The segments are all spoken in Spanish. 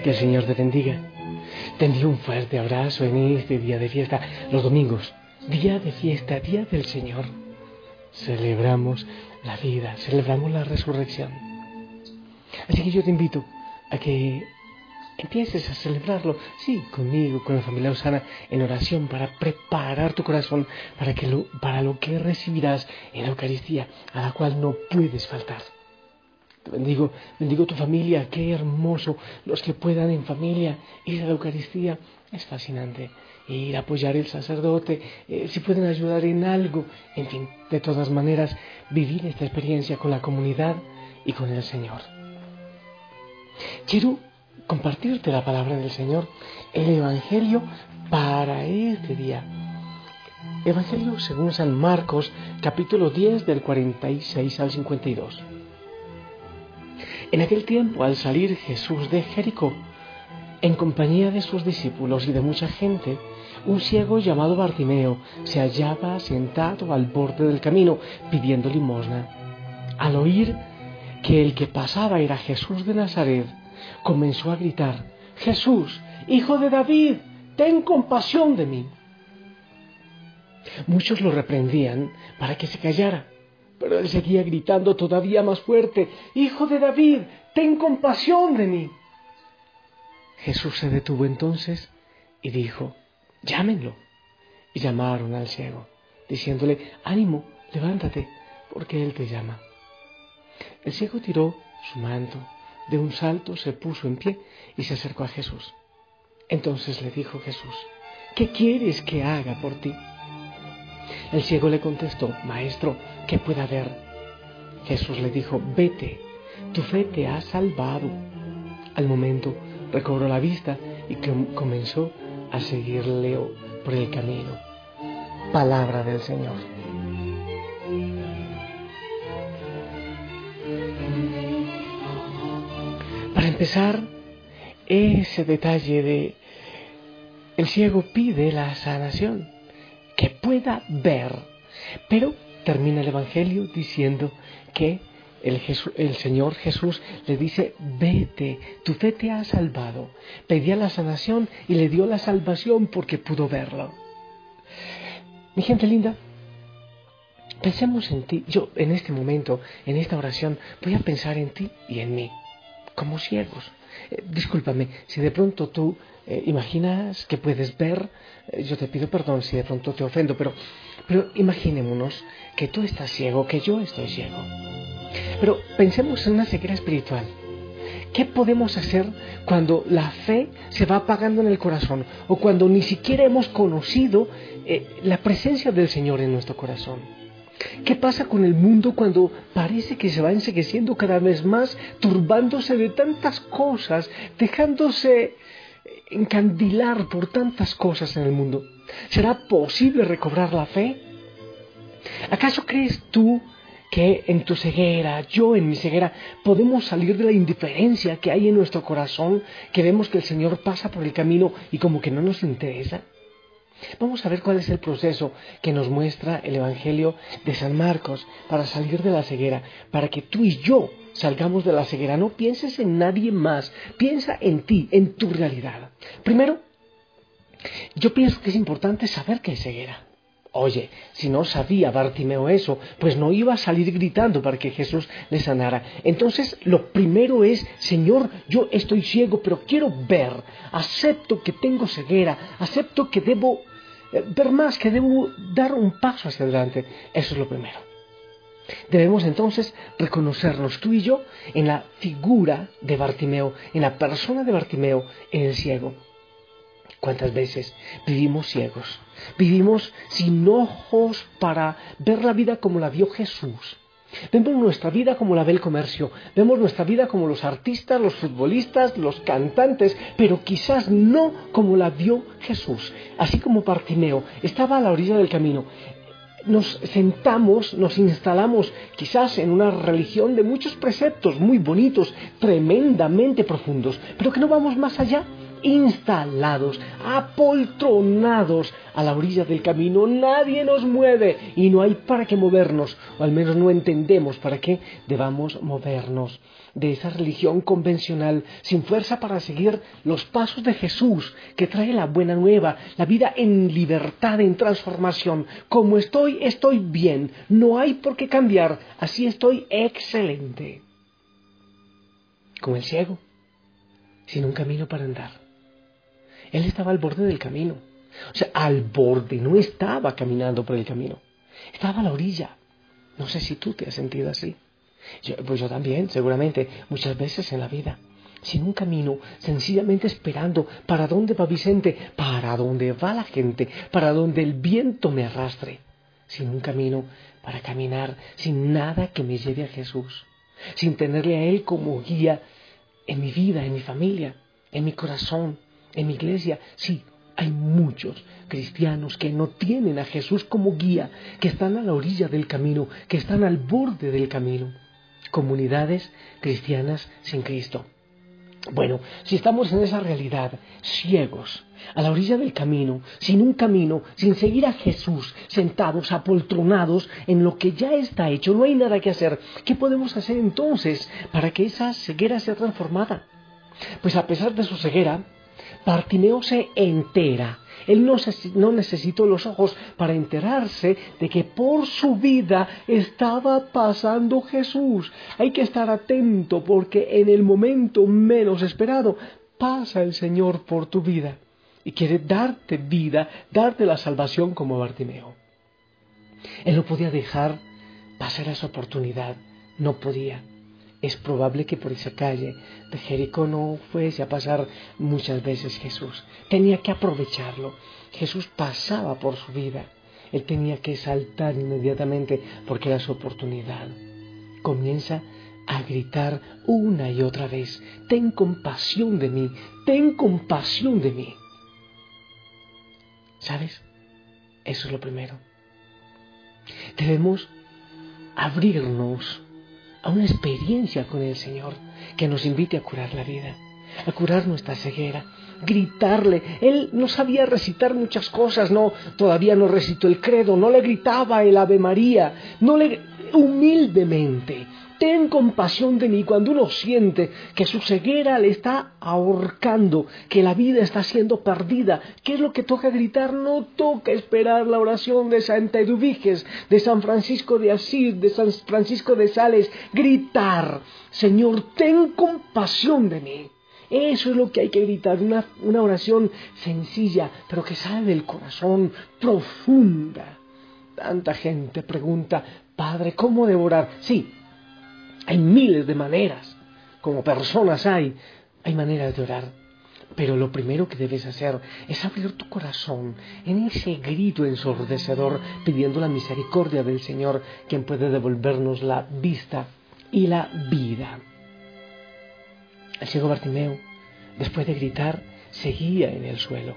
que el Señor te bendiga. Te un fuerte abrazo en este día de fiesta, los domingos, día de fiesta, día del Señor. Celebramos la vida, celebramos la resurrección. Así que yo te invito a que empieces a celebrarlo, sí, conmigo, con la familia Osana, en oración para preparar tu corazón para, lo, para lo que recibirás en la Eucaristía, a la cual no puedes faltar bendigo, bendigo tu familia, qué hermoso. Los que puedan en familia ir a la Eucaristía, es fascinante. Ir a apoyar el sacerdote, eh, si pueden ayudar en algo, en fin, de todas maneras, vivir esta experiencia con la comunidad y con el Señor. Quiero compartirte la palabra del Señor, el Evangelio para este día. Evangelio según San Marcos, capítulo 10 del 46 al 52. En aquel tiempo, al salir Jesús de Jericó, en compañía de sus discípulos y de mucha gente, un ciego llamado Bartimeo se hallaba sentado al borde del camino pidiendo limosna. Al oír que el que pasaba era Jesús de Nazaret, comenzó a gritar, Jesús, hijo de David, ten compasión de mí. Muchos lo reprendían para que se callara, pero él seguía gritando todavía más fuerte, Hijo de David, ten compasión de mí. Jesús se detuvo entonces y dijo, llámenlo. Y llamaron al ciego, diciéndole, ánimo, levántate, porque él te llama. El ciego tiró su manto, de un salto se puso en pie y se acercó a Jesús. Entonces le dijo Jesús, ¿qué quieres que haga por ti? El ciego le contestó, Maestro, que pueda ver. Jesús le dijo, vete, tu fe te ha salvado. Al momento recobró la vista y comenzó a seguirle por el camino. Palabra del Señor. Para empezar, ese detalle de el ciego pide la sanación que pueda ver. Pero termina el Evangelio diciendo que el, Señor Jesús le dice, vete, tu fe te ha salvado. Pedía la sanación y le dio la salvación porque pudo verlo. Mi gente linda, pensemos en ti. Yo en este momento, en esta oración, voy a pensar en ti y en mí, como ciegos. Eh, discúlpame, si de pronto tú eh, imaginas que puedes ver, eh, yo te pido perdón si de pronto te ofendo, pero, pero imaginémonos que tú estás ciego, que yo estoy ciego. Pero pensemos en una ceguera espiritual. ¿Qué podemos hacer cuando la fe se va apagando en el corazón o cuando ni siquiera hemos conocido la presencia del Señor en nuestro corazón? ¿Qué pasa con el mundo cuando parece que se va ensegueciendo cada vez más, turbándose de tantas cosas, dejándose encandilar por tantas cosas en el mundo. ¿Será posible recobrar la fe? ¿Acaso crees tú que en tu ceguera, yo en mi ceguera, podemos salir de la indiferencia que hay en nuestro corazón, que vemos que el Señor pasa por el camino y como que no nos interesa? Vamos a ver cuál es el proceso que nos muestra el Evangelio de San Marcos para salir de la ceguera, para que tú y yo salgamos de la ceguera. No pienses en nadie más, piensa en ti, en tu realidad. Primero, yo pienso que es importante saber que hay ceguera. Oye, si no sabía Bartimeo eso, pues no iba a salir gritando para que Jesús le sanara. Entonces, lo primero es, Señor, yo estoy ciego, pero quiero ver. Acepto que tengo ceguera, acepto que debo eh, ver más, que debo dar un paso hacia adelante. Eso es lo primero. Debemos entonces reconocernos tú y yo en la figura de Bartimeo, en la persona de Bartimeo, en el ciego. ¿Cuántas veces vivimos ciegos? Vivimos sin ojos para ver la vida como la vio Jesús. Vemos nuestra vida como la ve el comercio, vemos nuestra vida como los artistas, los futbolistas, los cantantes, pero quizás no como la vio Jesús. Así como Bartimeo estaba a la orilla del camino, nos sentamos, nos instalamos quizás en una religión de muchos preceptos muy bonitos, tremendamente profundos, pero que no vamos más allá instalados, apoltronados a la orilla del camino. Nadie nos mueve y no hay para qué movernos, o al menos no entendemos para qué debamos movernos de esa religión convencional sin fuerza para seguir los pasos de Jesús que trae la buena nueva, la vida en libertad, en transformación. Como estoy, estoy bien, no hay por qué cambiar, así estoy excelente. Como el ciego, sin un camino para andar él estaba al borde del camino. O sea, al borde, no estaba caminando por el camino. Estaba a la orilla. No sé si tú te has sentido así. pues yo también, seguramente, muchas veces en la vida. Sin un camino, sencillamente esperando para dónde va Vicente, para dónde va la gente, para dónde el viento me arrastre. Sin un camino para caminar, sin nada que me lleve a Jesús. Sin tenerle a Él como guía en mi vida, en mi familia, en mi corazón, en mi iglesia, sí, hay muchos cristianos que no tienen a Jesús como guía, que están a la orilla del camino, que están al borde del camino. Comunidades cristianas sin Cristo. Bueno, si estamos en esa realidad, ciegos, a la orilla del camino, sin un camino, sin seguir a Jesús, sentados, apoltronados en lo que ya está hecho, no hay nada que hacer, ¿qué podemos hacer entonces para que esa ceguera sea transformada? Pues a pesar de su ceguera, Bartimeo se entera. Él no, no, necesitó los ojos para enterarse de que por su vida estaba pasando Jesús. Hay que estar atento porque en el momento menos esperado pasa el Señor por tu vida y quiere darte vida, darte la salvación como Bartimeo. Él no podía dejar pasar esa oportunidad, no podía es probable que por esa calle de Jericó no fuese a pasar muchas veces Jesús. Tenía que aprovecharlo. Jesús pasaba por su vida. Él tenía que saltar inmediatamente porque era su oportunidad. Comienza a gritar una y otra vez, ten compasión de mí, ten compasión de mí. ¿Sabes? Eso es lo primero. Debemos abrirnos a una experiencia con el Señor que nos invite a curar la vida, a curar nuestra ceguera, gritarle. Él no sabía recitar muchas cosas, no, todavía no recitó el credo, no le gritaba el Ave María, no le humildemente ten compasión de mí cuando uno siente que su ceguera le está ahorcando, que la vida está siendo perdida. ¿Qué es lo que toca gritar? No toca esperar la oración de Santa Eduviges, de San Francisco de Asís, de San Francisco de Sales. Gritar, Señor, ten compasión de mí. Eso es lo que hay que gritar, una, una oración sencilla, pero que sale del corazón, profunda. Tanta gente pregunta, Padre, ¿cómo devorar? Sí, hay miles de maneras, como personas hay, hay maneras de orar. Pero lo primero que debes hacer es abrir tu corazón en ese grito ensordecedor pidiendo la misericordia del Señor, quien puede devolvernos la vista y la vida. El ciego Bartimeo, después de gritar, seguía en el suelo,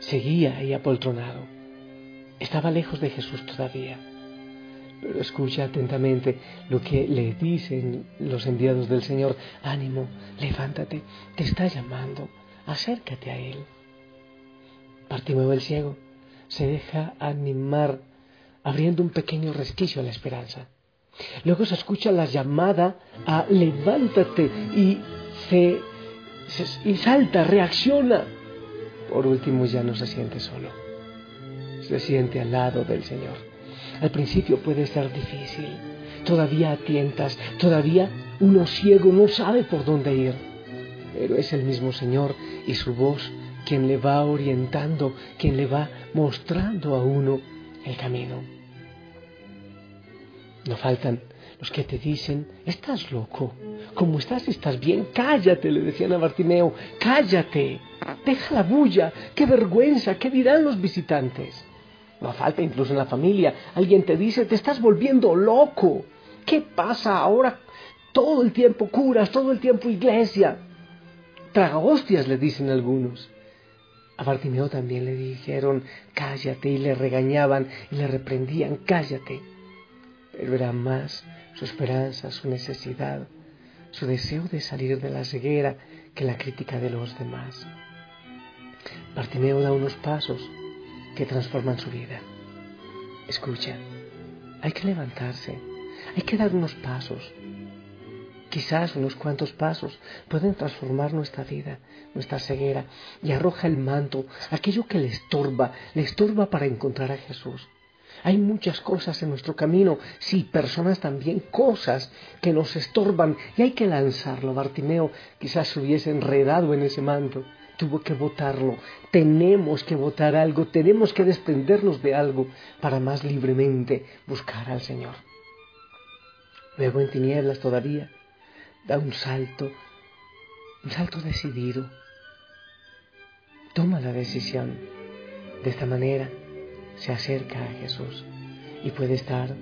seguía ahí apoltronado. Estaba lejos de Jesús todavía pero escucha atentamente lo que le dicen los enviados del Señor. Ánimo, levántate, te está llamando, acércate a Él. Partimos el ciego se deja animar abriendo un pequeño resquicio a la esperanza. Luego se escucha la llamada a levántate y se, y salta, reacciona. Por último ya no se siente solo. se siente al lado del Señor. Al principio puede ser difícil, todavía tientas, todavía uno ciego no sabe por dónde ir, pero es el mismo Señor y su voz quien le va orientando, quien le va mostrando a uno el camino. No faltan los que te dicen, estás loco, como estás, estás bien, cállate, le decían a Bartimeo, cállate, deja la bulla, qué vergüenza, qué dirán los visitantes. No falta incluso en la familia, alguien te dice, te estás volviendo loco, ¿qué pasa ahora? Todo el tiempo curas, todo el tiempo iglesia. Traga hostias, le dicen algunos. A Bartimeo también le dijeron, cállate, y le regañaban y le reprendían, cállate. Pero era más su esperanza, su necesidad, su deseo de salir de la ceguera que la crítica de los demás. Bartimeo da unos pasos que transforman su vida. Escucha, hay que levantarse, hay que dar unos pasos, Quizás unos cuantos pasos pueden transformar nuestra vida, nuestra ceguera, y arroja el manto, aquello que le estorba, le estorba para encontrar a Jesús. Hay muchas cosas en nuestro camino, sí, personas también, cosas que nos estorban y hay que lanzarlo. Bartimeo quizás se hubiese enredado en ese manto, tuvo que botarlo. Tenemos que botar algo, tenemos que desprendernos de algo para más libremente buscar al Señor. Luego en tinieblas todavía, da un salto, un salto decidido. Toma la decisión. De esta manera se acerca a Jesús y puede estar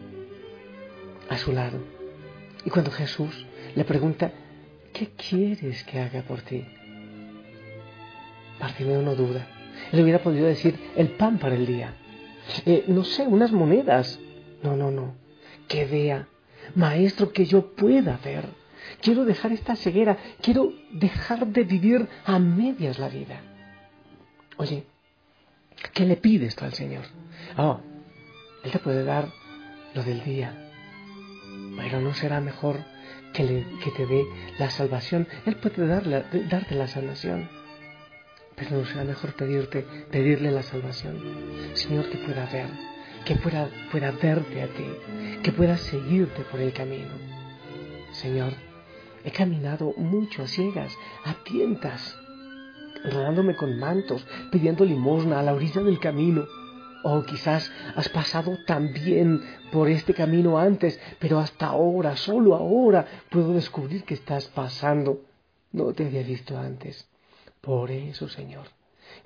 a su lado. Y cuando Jesús le pregunta, ¿qué quieres que haga por ti? Bartimeo no duda. Él hubiera podido decir el pan para el día. Eh, no sé, unas monedas. No, no, no. Que vea, maestro, que yo pueda ver Quiero dejar esta ceguera, quiero dejar de vivir a medias la vida. Oye, ¿qué le pides tú al Señor? Oh, Él te puede dar lo del día, pero no será mejor que, te dé la salvación. Él puede darle, darte la salvación, pero no será mejor pedirte, pedirle la salvación. Señor, que pueda ver, que pueda, pueda verte a ti, que pueda seguirte por el camino. Señor, He caminado mucho a ciegas, a tientas, rodándome con mantos, pidiendo limosna a la orilla del camino. O quizás has pasado también por este camino antes, pero hasta ahora, solo ahora, puedo descubrir que estás pasando. No te había visto antes. Por eso, Señor,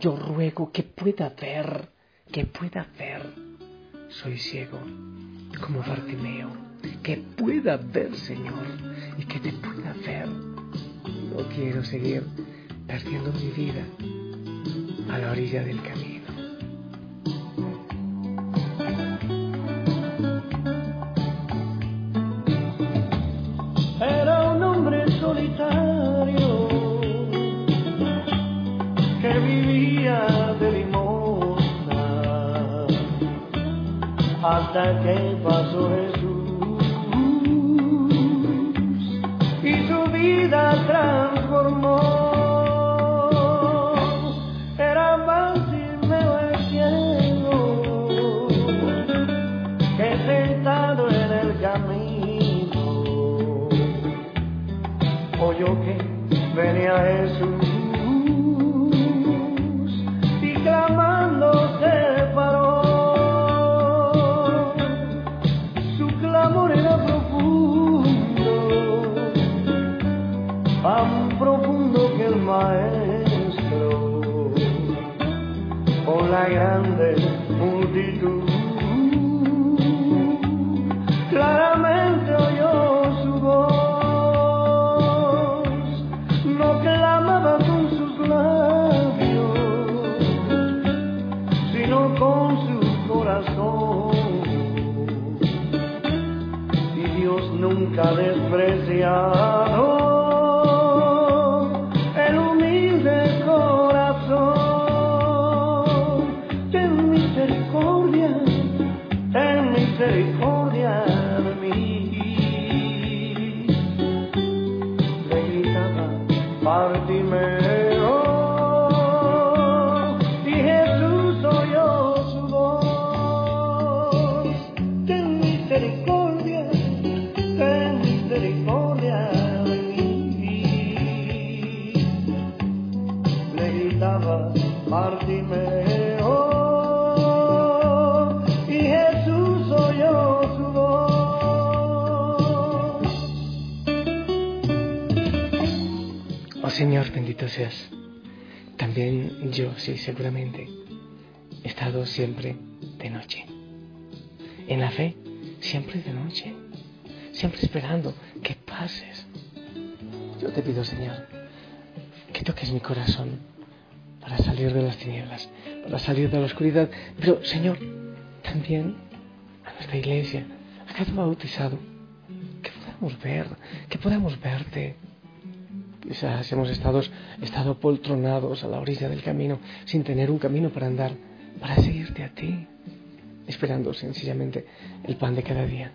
yo ruego que pueda ver, que pueda ver. Soy ciego, como Bartimeo, que pueda ver, Señor, y que te pueda ver. No quiero seguir perdiendo mi vida a la orilla del camino. Nunca despreciado misericordia de mí. Le gritaba, Bartimeo, Señor, bendito seas. También yo, sí, seguramente, he estado siempre de noche. En la fe, siempre de noche. Siempre esperando que pases. Yo te pido, Señor, que toques mi corazón para salir de las tinieblas, para salir de la oscuridad. Pero, Señor, también a nuestra iglesia, a cada bautizado, que podamos ver, que podamos verte. Quizás hemos estado, estado poltronados a la orilla del camino sin tener un camino para andar, para seguirte a ti, esperando sencillamente el pan de cada día.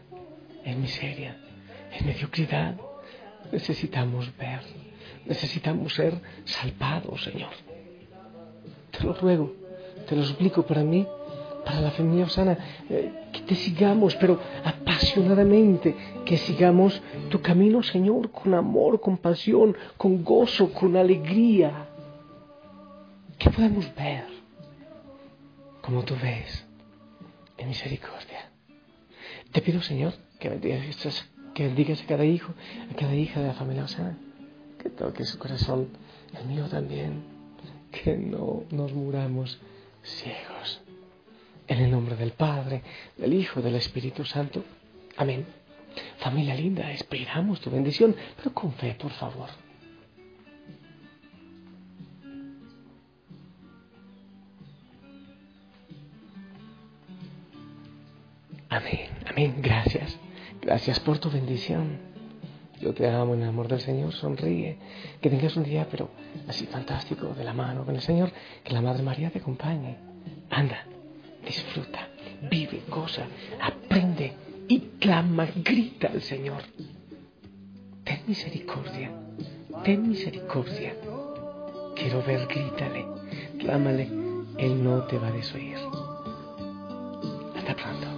En miseria, en mediocridad, necesitamos ver, necesitamos ser salvados, Señor. Te lo ruego, te lo suplico para mí, para la familia Osana, eh, que te sigamos, pero apasionadamente, que sigamos tu camino, Señor, con amor, con pasión, con gozo, con alegría. Que podamos ver como tú ves, en misericordia. Te pido, Señor, que bendigas, que bendigas a cada hijo, a cada hija de la familia Osana, que toque su corazón, el mío también que no nos muramos ciegos. En el nombre del Padre, del Hijo, del Espíritu Santo. Amén. Familia linda, esperamos tu bendición, pero con fe, por favor. Amén, amén, gracias. Gracias por tu bendición. Yo te amo en el amor del Señor, sonríe. Que tengas un día, pero así fantástico, de la mano con el Señor. Que la Madre María te acompañe. Anda, disfruta, vive, goza, aprende y clama, grita al Señor. Ten misericordia, ten misericordia. Quiero ver, grítale, clámale, Él no te va a desoír. Hasta pronto.